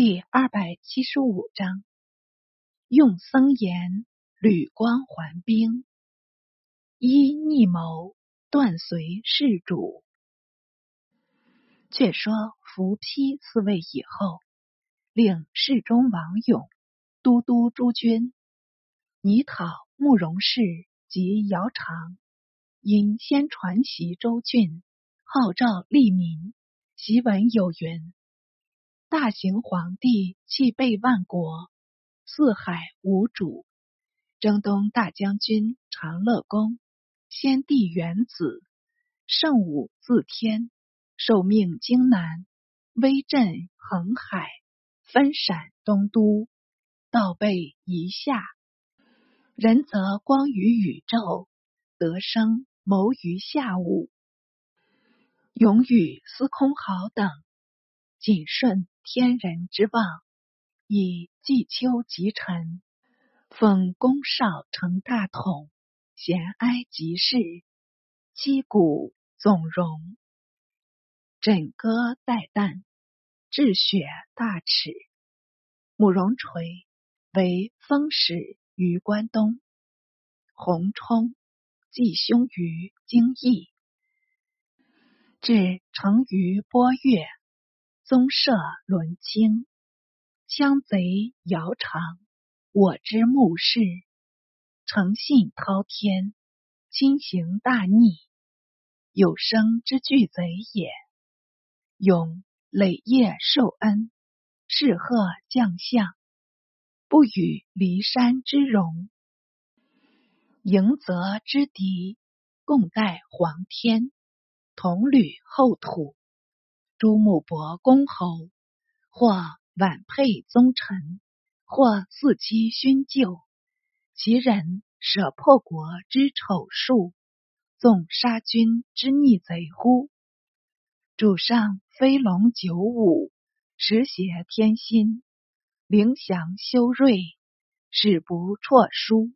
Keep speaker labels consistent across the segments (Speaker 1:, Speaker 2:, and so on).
Speaker 1: 第二百七十五章，用僧言吕光还兵，依逆谋断随事主。却说伏丕嗣位以后，令侍中王勇、都督诸军拟讨慕容氏及姚苌，因先传习州郡，号召利民。檄文有云。大行皇帝气备万国，四海无主。征东大将军长乐公，先帝元子，圣武自天，受命京南，威震横海，分陕东都，道背夷夏。仁则光于宇宙，德生谋于下午。勇与司空豪等，谨顺。天人之望，以季秋及臣，奉公少成大统，贤哀即事，击鼓总容，枕戈待旦，治雪大耻。慕容垂为封使于关东，洪冲继兄于京邑，至成于波越。宗社伦清，羌贼姚长，我之牧士，诚信滔天，亲行大逆，有生之巨贼也。永累业受恩，仕贺将相，不与骊山之荣，迎泽之敌，共戴黄天，同履后土。朱穆伯公侯，或晚配宗臣，或四妻勋旧，其人舍破国之丑术，纵杀君之逆贼乎？主上飞龙九五，实挟天心，灵祥修睿，使不辍书。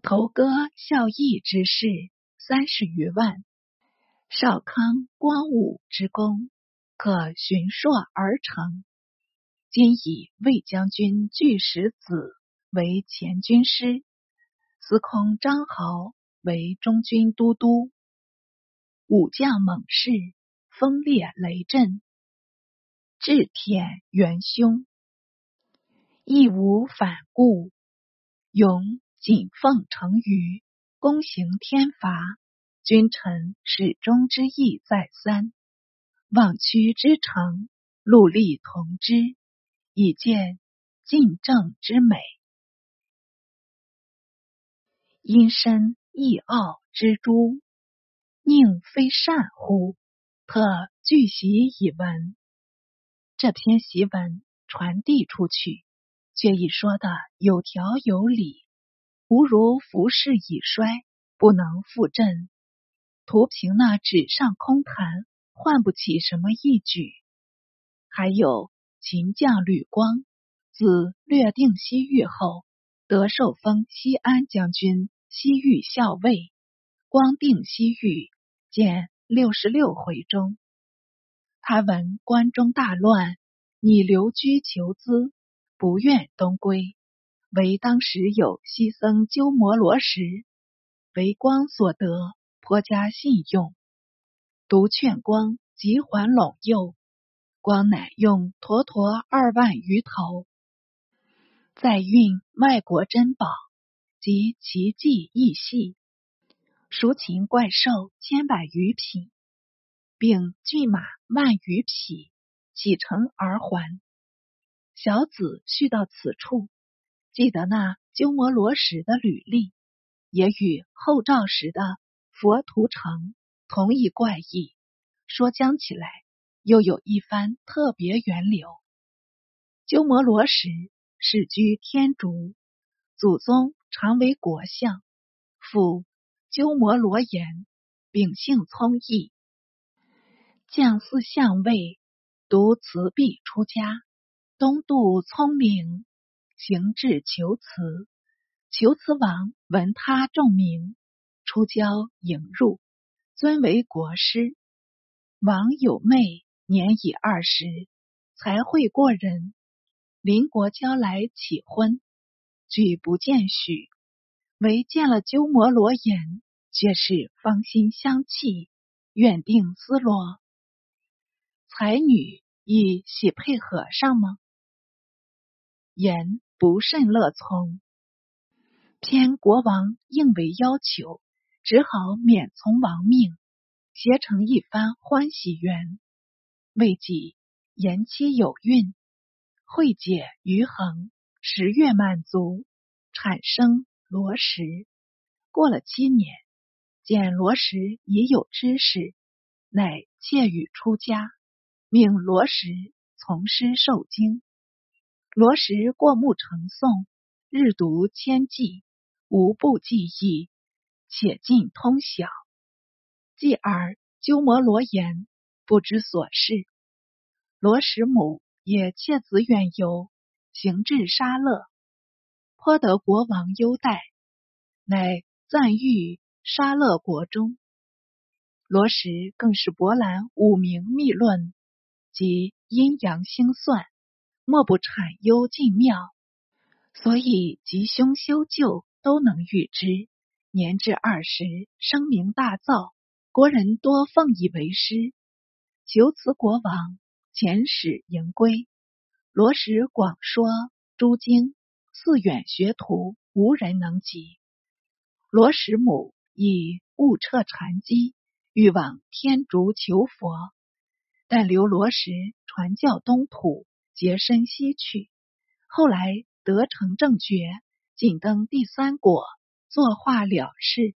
Speaker 1: 投歌效义之士三十余万。少康、光武之功，可循硕而成。今以魏将军巨石子为前军师，司空张豪为中军都督，武将猛士，风烈雷震，智铁元凶，义无反顾，勇谨奉成于，躬行天罚。君臣始终之意再三，望屈之诚，戮力同之，以见晋政之美。阴深义傲之诸，宁非善乎？特具习以闻。这篇檄文传递出去，却已说的有条有理，吾如服饰已衰，不能复振。图凭那纸上空谈，换不起什么义举。还有秦将吕光，自略定西域后，得受封西安将军、西域校尉。光定西域，见六十六回中。他闻关中大乱，拟留居求资，不愿东归。为当时有西僧鸠摩罗什，为光所得。国家信用，独劝光急还陇右，光乃用坨坨二万余头，再运外国珍宝及奇迹异戏、熟禽怪兽千百余匹，并骏马万余匹，启程而还。小子续到此处，记得那鸠摩罗什的履历，也与后赵时的。佛图城同一怪异，说将起来又有一番特别源流。鸠摩罗什世居天竺，祖宗常为国相，父鸠摩罗言，秉性聪毅，将司相位，读辞璧出家，东渡聪明，行至求辞，求辞王闻他重名。出郊迎入，尊为国师。王有妹年已二十，才会过人。邻国交来启婚，举不见许，唯见了鸠摩罗言，却是芳心相契，远定丝罗。才女亦喜配和尚吗？言不甚乐从。偏国王应为要求，只好免从亡命，携成一番欢喜缘。未几，延期有孕，惠解余恒，十月满足，产生罗石。过了七年，见罗石已有知识，乃窃语出家，命罗石从师受经。罗石过目成诵，日读千计。无不记忆，且尽通晓。继而鸠摩罗言不知所事。罗什母也妾子远游，行至沙勒，颇得国王优待，乃赞誉沙勒国中。罗什更是博览五明秘论及阴阳星算，莫不产幽尽妙，所以吉凶修旧。都能预知。年至二十，声名大噪，国人多奉以为师。求辞国王遣使迎归，罗什广说诸经，寺远学徒无人能及。罗什母以悟彻禅机，欲往天竺求佛，但留罗什传教东土，结身西去。后来得成正觉。仅登第三果，作画了事。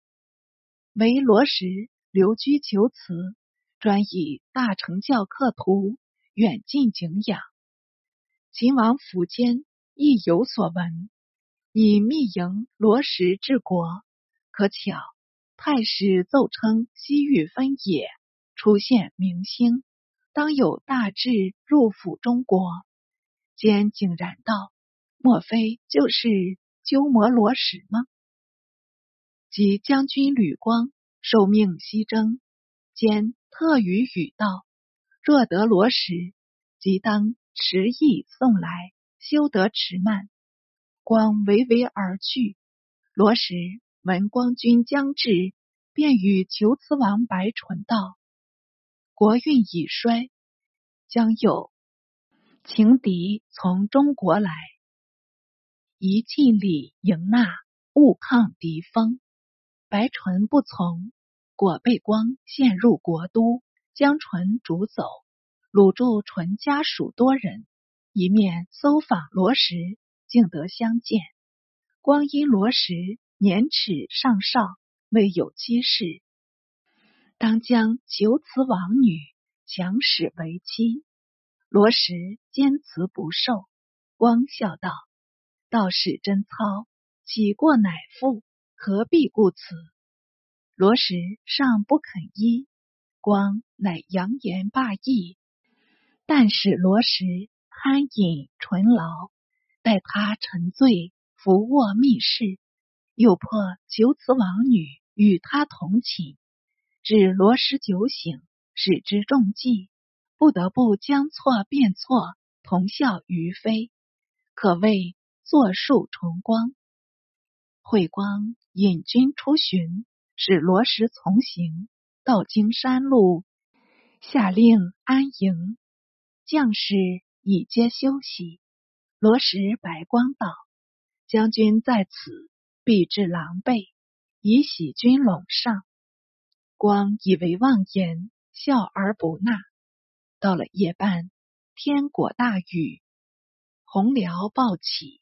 Speaker 1: 为罗什留居求辞，专以大乘教客徒远近景仰。秦王苻坚亦有所闻，以密迎罗什治国。可巧太史奏称西域分野，出现明星，当有大志入府中国。坚竟然道：莫非就是？鸠摩罗什吗？即将军吕光受命西征，兼特与语道：“若得罗什，即当持意送来，休得迟慢。”光唯唯而去。罗什闻光军将至，便与求辞王白纯道：“国运已衰，将有情敌从中国来。”宜尽礼迎纳，勿抗敌锋。白纯不从，果被光陷入国都，将纯逐走，掳住纯家属多人。一面搜访罗什，竟得相见。光阴罗什年齿尚少，未有妻室，当将求辞王女强使为妻。罗什坚辞不受。光笑道。道士贞操，岂过乃父，何必故此？罗什尚不肯依，光乃扬言罢意，但使罗什酣饮醇醪，待他沉醉，伏卧密室，又迫求辞王女与他同寝，至罗什酒醒，使之中计，不得不将错变错，同笑于非，可谓。作树重光，慧光引军出巡，使罗什从行，到经山路，下令安营，将士已皆休息。罗什白光道：“将军在此，必致狼狈，以喜军陇上。”光以为妄言，笑而不纳。到了夜半，天果大雨，洪辽暴起。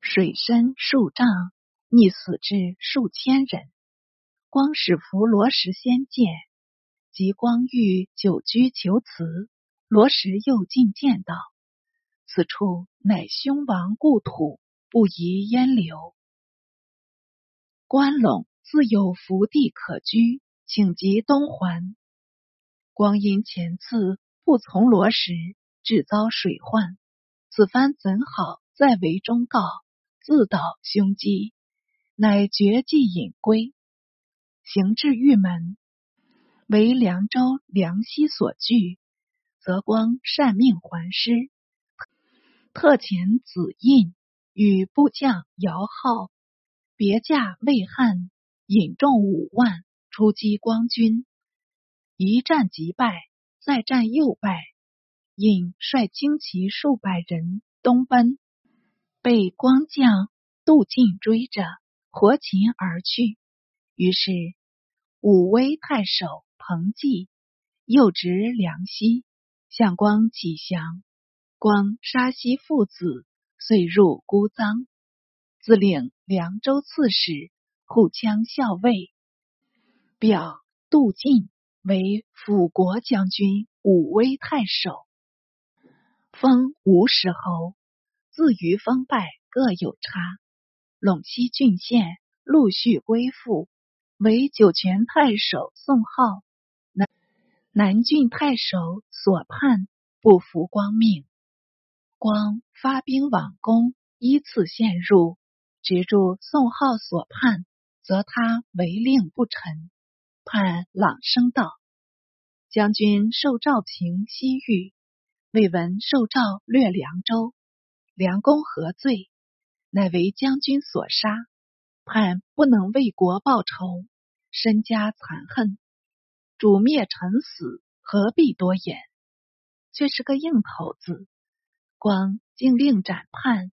Speaker 1: 水深数丈，溺死至数千人。光使扶罗什先见，及光欲久居求辞，罗什又进见道：“此处乃兄王故土，不宜淹留。关陇自有福地可居，请即东还。”光阴前次不从罗什，致遭水患，此番怎好再为忠告？自导凶机，乃绝迹隐归，行至玉门，为凉州梁溪所据。则光善命还师，特遣子印与部将姚浩别驾魏汉，引众五万出击光军，一战即败，再战又败。引率轻骑数百人东奔，被光将杜进追着，活擒而去。于是武威太守彭济又执梁西，向光起降。光杀西父子，遂入孤臧，自领凉州刺史、护羌校尉，表杜进为辅国将军、武威太守。封吴石侯，自于封败各有差。陇西郡县陆续归附，为酒泉太守宋浩、南南郡太守所叛，不服光命。光发兵往攻，依次陷入，执住宋浩所叛，则他违令不臣，判朗声道。将军受诏平西域。未闻受诏掠凉州，梁公何罪？乃为将军所杀，盼不能为国报仇，身家残恨，主灭臣死，何必多言？却是个硬头子。光竟令斩叛，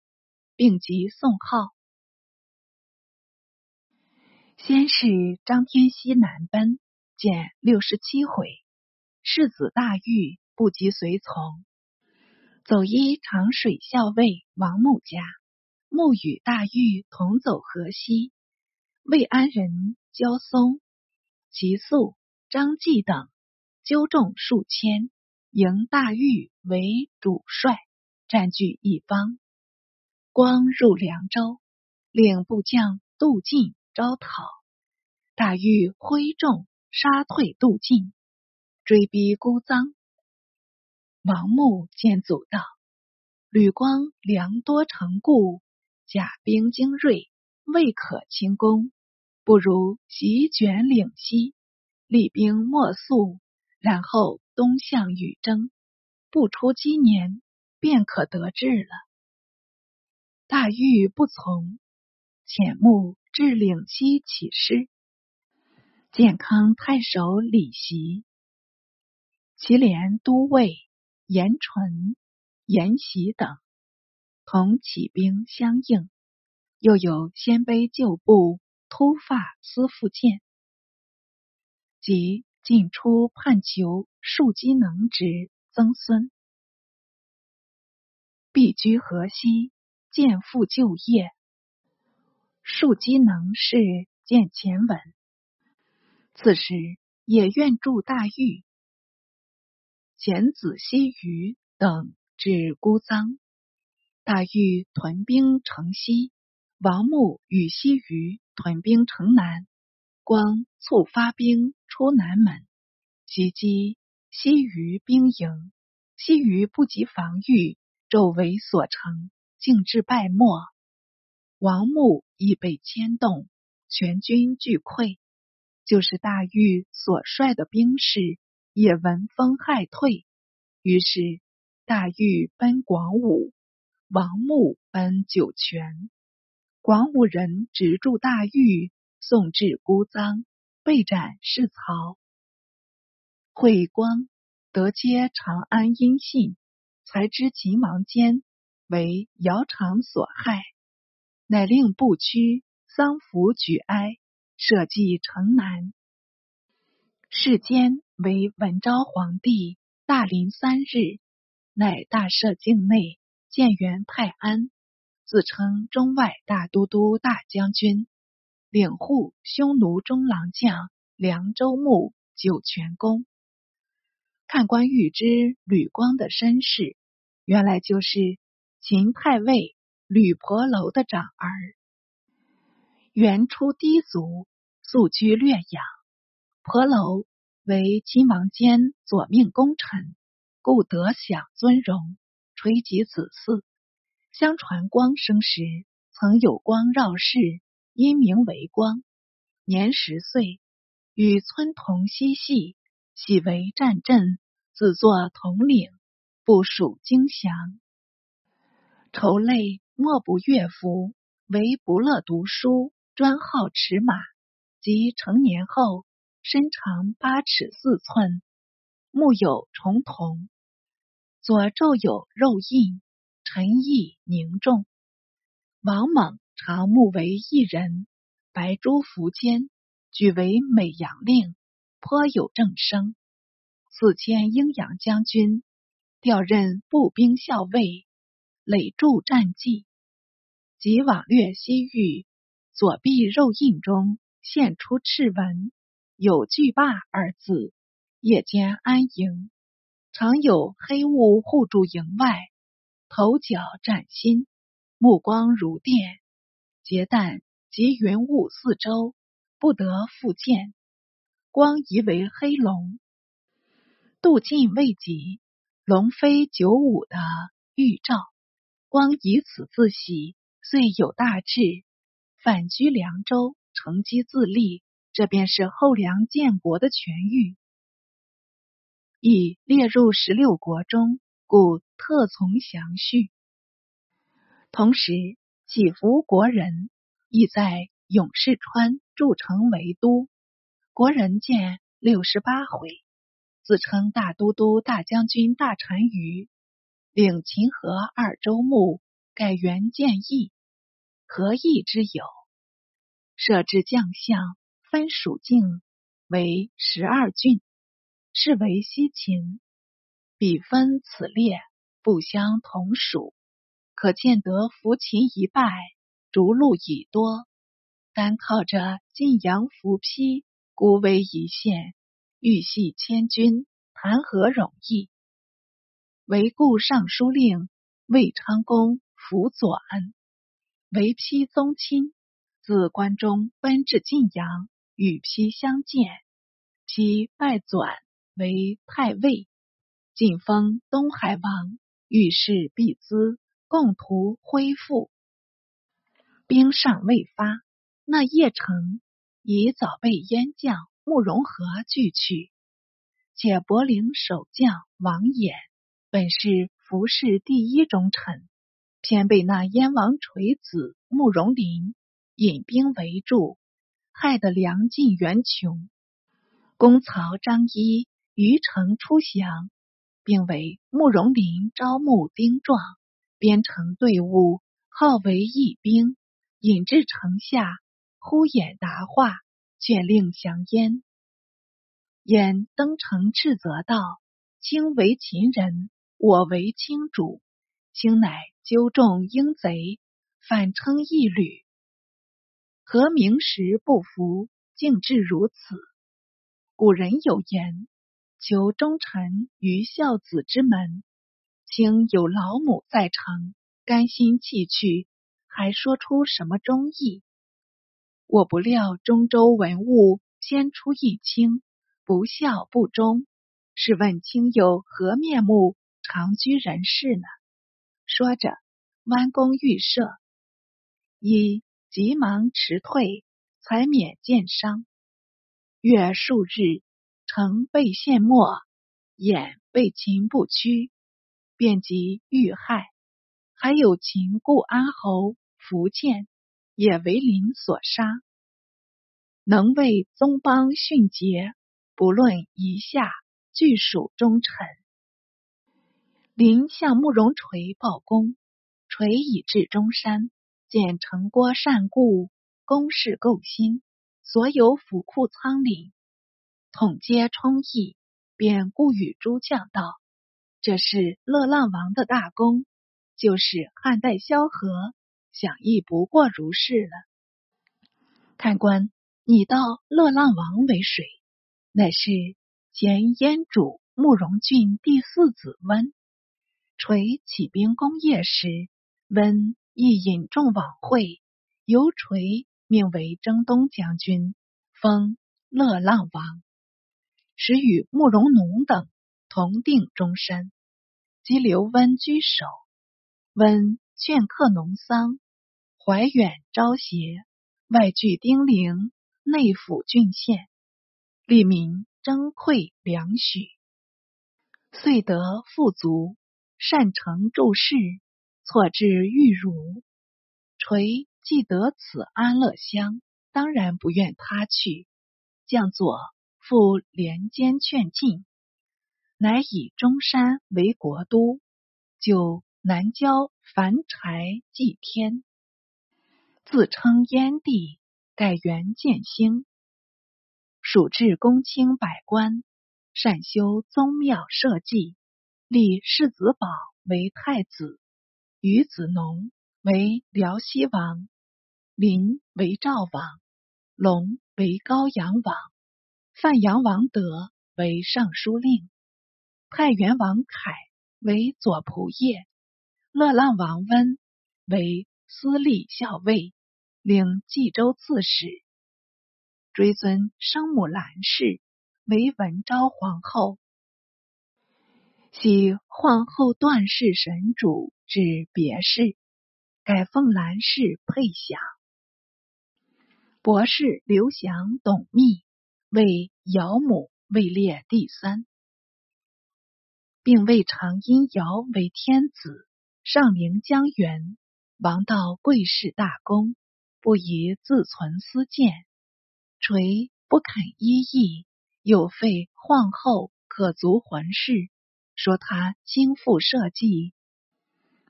Speaker 1: 并及宋浩。先是张天锡南奔，减六十七回，世子大狱。不及随从，走依长水校尉王穆家，穆与大玉同走河西。魏安人焦松、齐肃、张继等纠众数千，迎大玉为主帅，占据一方。光入凉州，领部将杜进招讨，大玉挥众杀退杜进，追逼孤臧。王穆见阻道：“吕光粮多成固，甲兵精锐，未可轻攻。不如席卷岭西，厉兵莫速，然后东向与征，不出今年，便可得志了。”大玉不从，遣穆至岭西起师。健康太守李袭，祁连都尉。严纯、严袭等同起兵相应，又有鲜卑旧部突发司复见，即进出叛求庶机能之曾孙，避居河西，见父就业。庶机能是见前文，此时也愿助大狱。简子西余等至孤臧，大玉屯兵城西。王穆与西余屯兵城南。光促发兵出南门，袭击西余兵营。西余不及防御，骤为所成，竟至败没。王穆亦被牵动，全军俱溃。就是大玉所率的兵士。也闻风骇退，于是大玉奔广武，王穆奔酒泉。广武人执住大狱，送至孤臧，被斩是曹。惠光得接长安音信，才知急忙间为姚苌所害，乃令不屈丧服举哀，设祭城南。世间。为文昭皇帝大临三日，乃大赦境内，建元泰安，自称中外大都督、大将军，领护匈奴中郎将凉州牧酒泉公。看官欲知吕光的身世，原来就是秦太尉吕婆楼的长儿，原出低族，素居略养，婆楼。为秦王坚左命功臣，故得享尊荣，垂及子嗣。相传光生时，曾有光绕世，因名为光。年十岁，与村童嬉戏，喜为战阵，自作统领，部署精详。愁累莫不乐服，唯不乐读书，专好驰马。及成年后，身长八尺四寸，目有重瞳，左皱有肉印，沉毅凝重。王猛常目为一人，白珠服肩，举为美阳令，颇有正声。四迁阴阳将军，调任步兵校尉，累著战绩。及往略西域，左臂肉印中。现出赤纹，有巨霸二字。夜间安营，常有黑雾护住营外。头角崭新，目光如电。结旦及云雾四周，不得复见。光疑为黑龙。度尽未及，龙飞九五的预兆。光以此自喜，遂有大志，反居凉州。乘机自立，这便是后梁建国的痊愈，已列入十六国中，故特从详叙。同时，祈福国人亦在永世川筑城为都，国人见六十八回，自称大都督、大将军、大单于，领秦河二州牧，改元建义，何意之有？设置将相，分属境为十二郡，是为西秦。比分此列，不相同属，可见得扶秦一败，逐鹿已多。单靠着晋阳伏丕，孤危一线，欲系千军，谈何容易？为故尚书令魏昌公辅佐恩，为丕宗亲。自关中奔至晋阳，与丕相见，丕拜转为太尉，晋封东海王，遇事必资，共图恢复。兵尚未发，那邺城已早被燕将慕容和拒去。且柏陵守将王衍本是服侍第一忠臣，偏被那燕王垂子慕容林。引兵围住，害得粮尽援穷。公曹张仪于城出降，并为慕容林招募兵壮，编成队伍，号为义兵，引至城下，呼衍答话，劝令降燕。燕登城斥责道：“卿为秦人，我为卿主，卿乃纠众鹰贼，反称义旅。”何明时不服，竟至如此？古人有言：“求忠臣于孝子之门。”卿有老母在城，甘心弃去，还说出什么忠义？我不料中州文物先出一卿，不孝不忠。试问卿有何面目长居人世呢？说着，弯弓欲射，一。急忙辞退，才免箭伤。月数日，曾被陷没，眼被秦不屈，便即遇害。还有秦故安侯苻建，也为林所杀。能为宗邦殉节，不论一下，俱属忠臣。林向慕容垂报功，垂已至中山。见城郭善固，宫室构新，所有府库仓廪，统皆充溢，便故与诸将道：“这是乐浪王的大功，就是汉代萧何，想亦不过如是了。”看官，你道乐浪王为谁？乃是前燕主慕容俊第四子温。垂起兵攻邺时，温。亦引众往会，由垂命为征东将军，封乐浪王，使与慕容农等同定终身，即留温居守。温劝客农桑，怀远招协，外据丁陵，内抚郡县，利民征馈粮许。遂得富足，善成诸事，错至玉汝。垂既得此安乐乡，当然不愿他去。将佐复连间劝进，乃以中山为国都，就南郊凡柴祭天，自称燕帝，改元建兴。蜀至公卿百官，善修宗庙社稷，立世子宝为太子，于子农为辽西王，林为赵王，龙为高阳王，范阳王德为尚书令，太原王凯为左仆射，乐浪王温为司隶校尉，领冀州刺史。追尊生母兰氏为文昭皇后，系皇后段氏神主之别氏，改奉兰氏配享。博士刘翔、董密为尧母位列第三，并未长因尧为天子，上陵江源，王道贵士大功，不宜自存私见。垂不肯依议，又废皇后可足魂事，说他轻负社稷，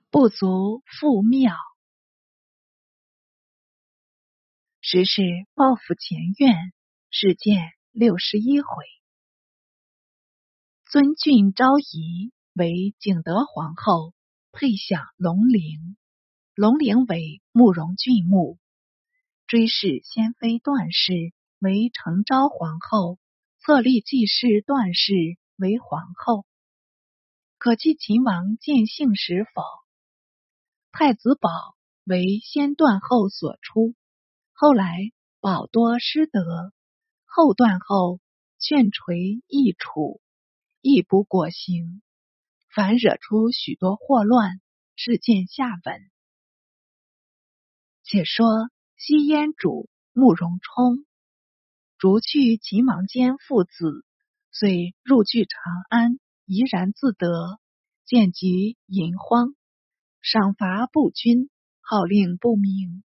Speaker 1: 不足复庙。实是报复前怨，事件六十一回。尊郡昭仪为景德皇后，配享龙陵，龙陵为慕容郡墓，追谥先妃段氏。为成昭皇后，册立继室段氏为皇后。可记秦王见幸时否？太子宝为先段后所出，后来宝多失德，后段后劝垂易处，亦不果行，反惹出许多祸乱。事见下文。且说西燕主慕容冲。逐去秦王坚父子，遂入据长安，怡然自得。见及淫荒，赏罚不均，号令不明。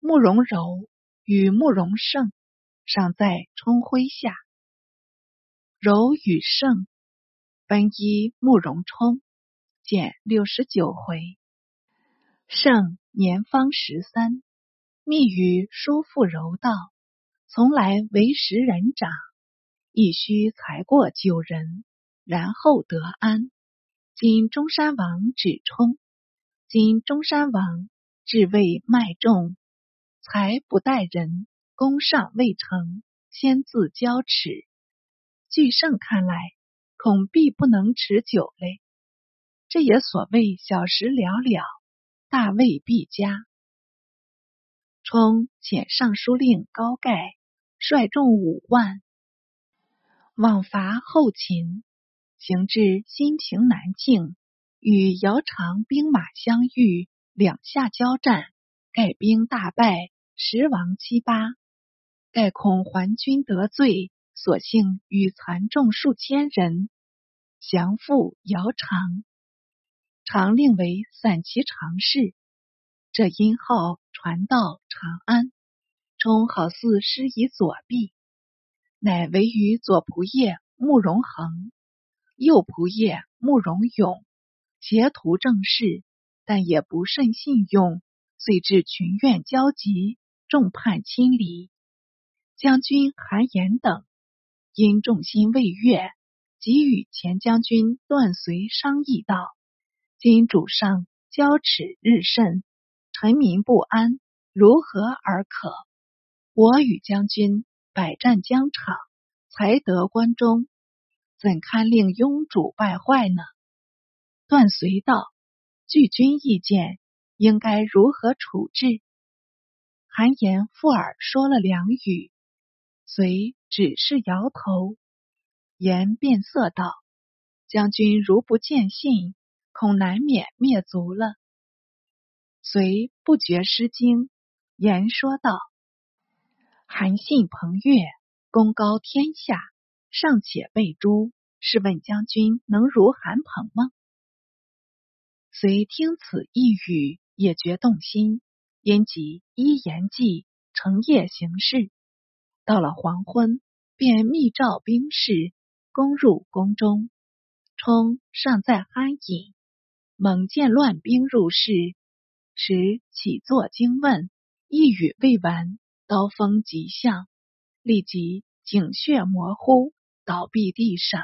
Speaker 1: 慕容柔与慕容胜尚在冲麾下，柔与胜分依慕容冲，见六十九回。胜年方十三，密与叔父柔道。从来为时人长，亦须才过九人，然后得安。今中山王指冲，今中山王至位迈重，才不待人，功尚未成，先自交耻。据胜看来，恐必不能持久嘞。这也所谓小时了了，大未必佳。冲遣尚书令高盖。率众五万往伐后秦，行至新平南境，与姚长兵马相遇，两下交战，盖兵大败，十亡七八。盖恐还军得罪，索性与残众数千人降附姚长，常令为散骑常侍。这音号传到长安。冲好似施以左臂，乃为与左仆射慕容恒、右仆射慕容永协图政事，但也不甚信用，遂至群怨交集，众叛亲离。将军韩延等因众心未悦，即与前将军段遂商议道：“今主上骄耻日甚，臣民不安，如何而可？”我与将军百战疆场，才得关中，怎堪令庸主败坏呢？段遂道：“据君意见，应该如何处置？”韩延附耳说了两语，遂只是摇头。言变色道：“将军如不见信，恐难免灭族了。”遂不觉失惊，言说道。韩信彭越功高天下，尚且被诛，试问将军能如韩鹏吗？遂听此一语，也觉动心，因即依言计，成夜行事。到了黄昏，便密召兵士攻入宫中。冲尚在酣饮，猛见乱兵入室，时起坐惊问，一语未完，刀锋即向，立即颈血模糊，倒闭地上，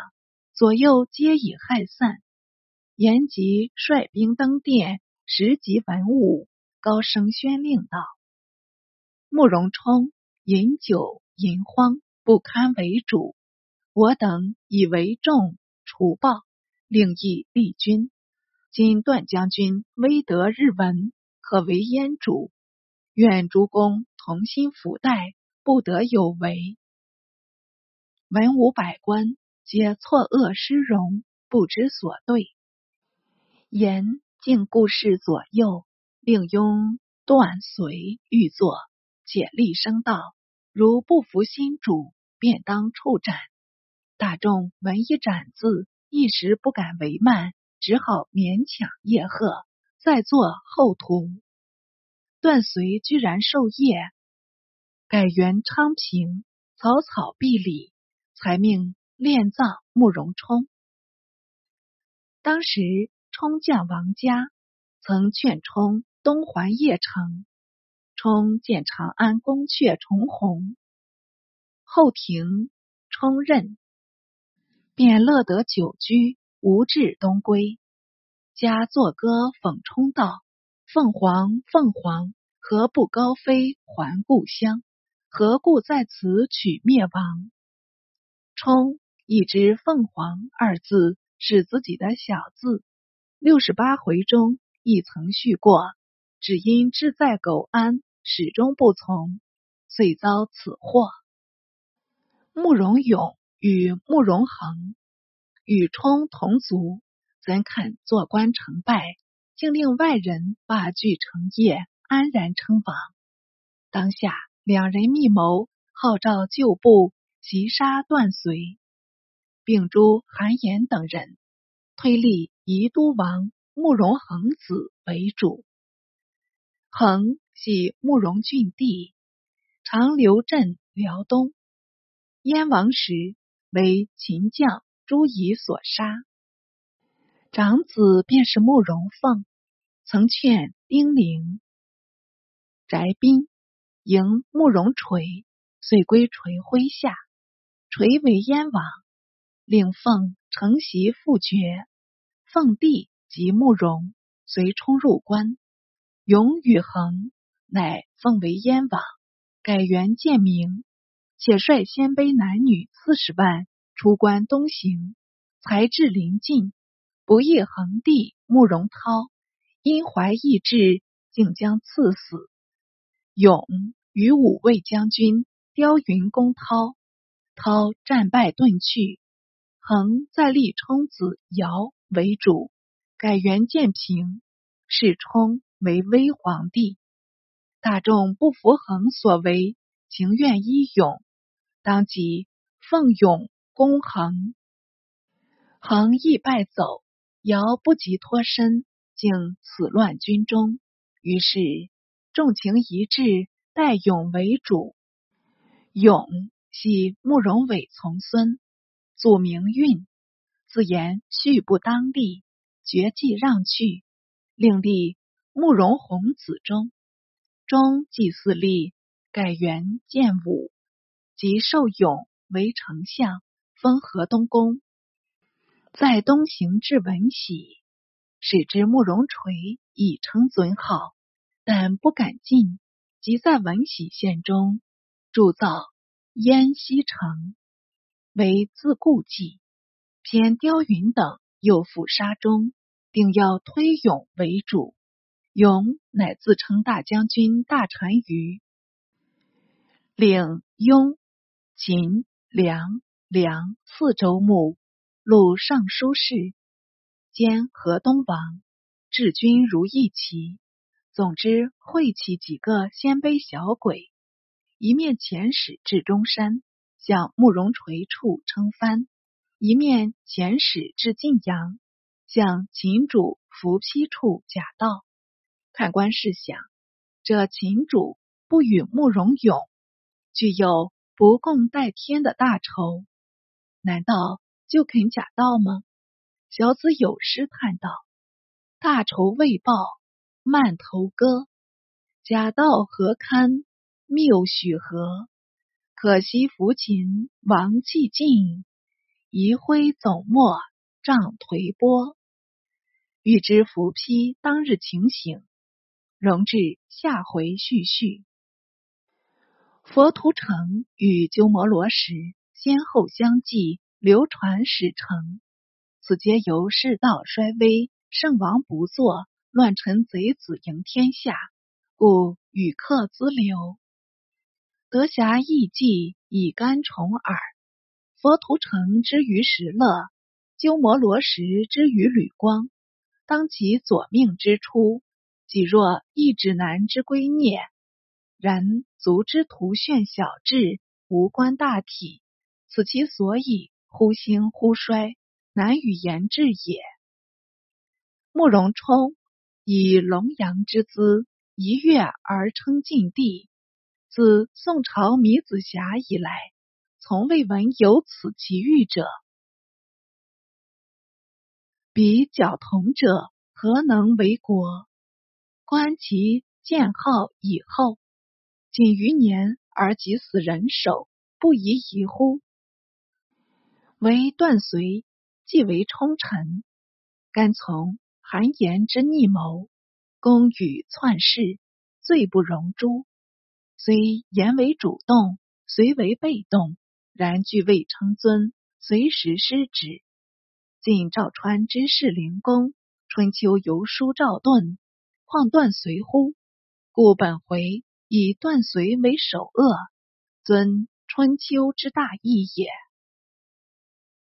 Speaker 1: 左右皆已害散。延吉率兵登殿，拾级文武，高声宣令道：“慕容冲饮酒淫荒，不堪为主，我等以为众除暴。”另议立军，今段将军威德日闻，可为燕主。愿诸公同心辅待，不得有违。文武百官皆错愕失容，不知所对。言竟故事左右，令拥断随欲坐，且厉声道：“如不服新主，便当处斩。”大众闻一斩字。一时不敢为慢，只好勉强叶贺，再做后图。段遂居然受业，改元昌平，草草毕礼，才命殓葬慕容冲。当时冲将王嘉曾劝冲东还邺城，冲见长安宫阙重红，后庭冲任。便乐得久居，无志东归。家作歌讽冲道：“凤凰，凤凰，何不高飞还故乡？何故在此取灭亡？”冲一知“凤凰”二字是自己的小字，六十八回中亦曾叙过，只因志在苟安，始终不从，遂遭此祸。慕容永。与慕容恒与冲同族，怎肯做官成败，竟令外人罢剧成业，安然称王？当下两人密谋，号召旧部袭杀段随，并诛韩延等人，推立宜都王慕容恒子为主。恒系慕容郡地，长留镇辽东。燕王时。为秦将朱仪所杀，长子便是慕容凤，曾劝丁玲、翟斌迎慕容垂，遂归垂麾下。垂为燕王，令凤承袭父爵。凤弟即慕容，随冲入关。永与恒乃奉为燕王，改元建明。且率鲜卑男女四十万出关东行，才至临近，不意恒帝慕容涛因怀异志，竟将赐死。勇与五位将军刁云攻涛，涛战败遁去。恒再立冲子尧为主，改元建平，世冲为威皇帝。大众不服恒所为，情愿依勇。当即奉勇攻恒，恒亦败走。尧不及脱身，竟此乱军中。于是众情一致，待勇为主。勇系慕容伟从孙，祖名运，自言续不当立，绝技让去，另立慕容弘子中。中祭祀立，改元建武。即受勇为丞相，封河东公，在东行至文喜，使之慕容垂以称尊号，但不敢进，即在文喜县中铸造燕西城，为自故计。偏刁云等又附杀中，定要推勇为主。勇乃自称大将军、大单于，领雍。秦、梁、梁四州牧，录尚书事，兼河东王，治军如意旗。总之，会起几个鲜卑小鬼，一面遣使至中山，向慕容垂处称藩，一面遣使至晋阳，向秦主伏丕处假道。看官试想，这秦主不与慕容永，具有不共戴天的大仇，难道就肯假道吗？小子有诗叹道：“大仇未报慢头歌，假道何堪谬许和？可惜扶琴王寂静，一挥总墨杖颓波。”欲知伏丕当日情形。容至下回续续。佛图澄与鸠摩罗什先后相继，流传史成，此皆由世道衰微，圣王不作，乱臣贼子赢天下，故语客资流。德侠义迹以甘重耳。佛图澄之于石勒，鸠摩罗什之于吕光，当其左命之初。己若一指南之归孽，然足之图炫小智，无关大体，此其所以忽兴忽衰，难与言志也。慕容冲以龙阳之姿，一跃而称晋帝，自宋朝米子瑕以来，从未闻有此奇遇者。彼矫同者，何能为国？观其建号以后，仅余年而及死人手，不宜疑乎？为断随，即为冲臣，甘从韩言之逆谋，公与篡世，罪不容诛。虽言为主动，虽为被动，然俱未称尊，随时失职。晋赵川之士灵公，春秋游书赵盾。况断随乎？故本回以断随为首恶，尊春秋之大义也。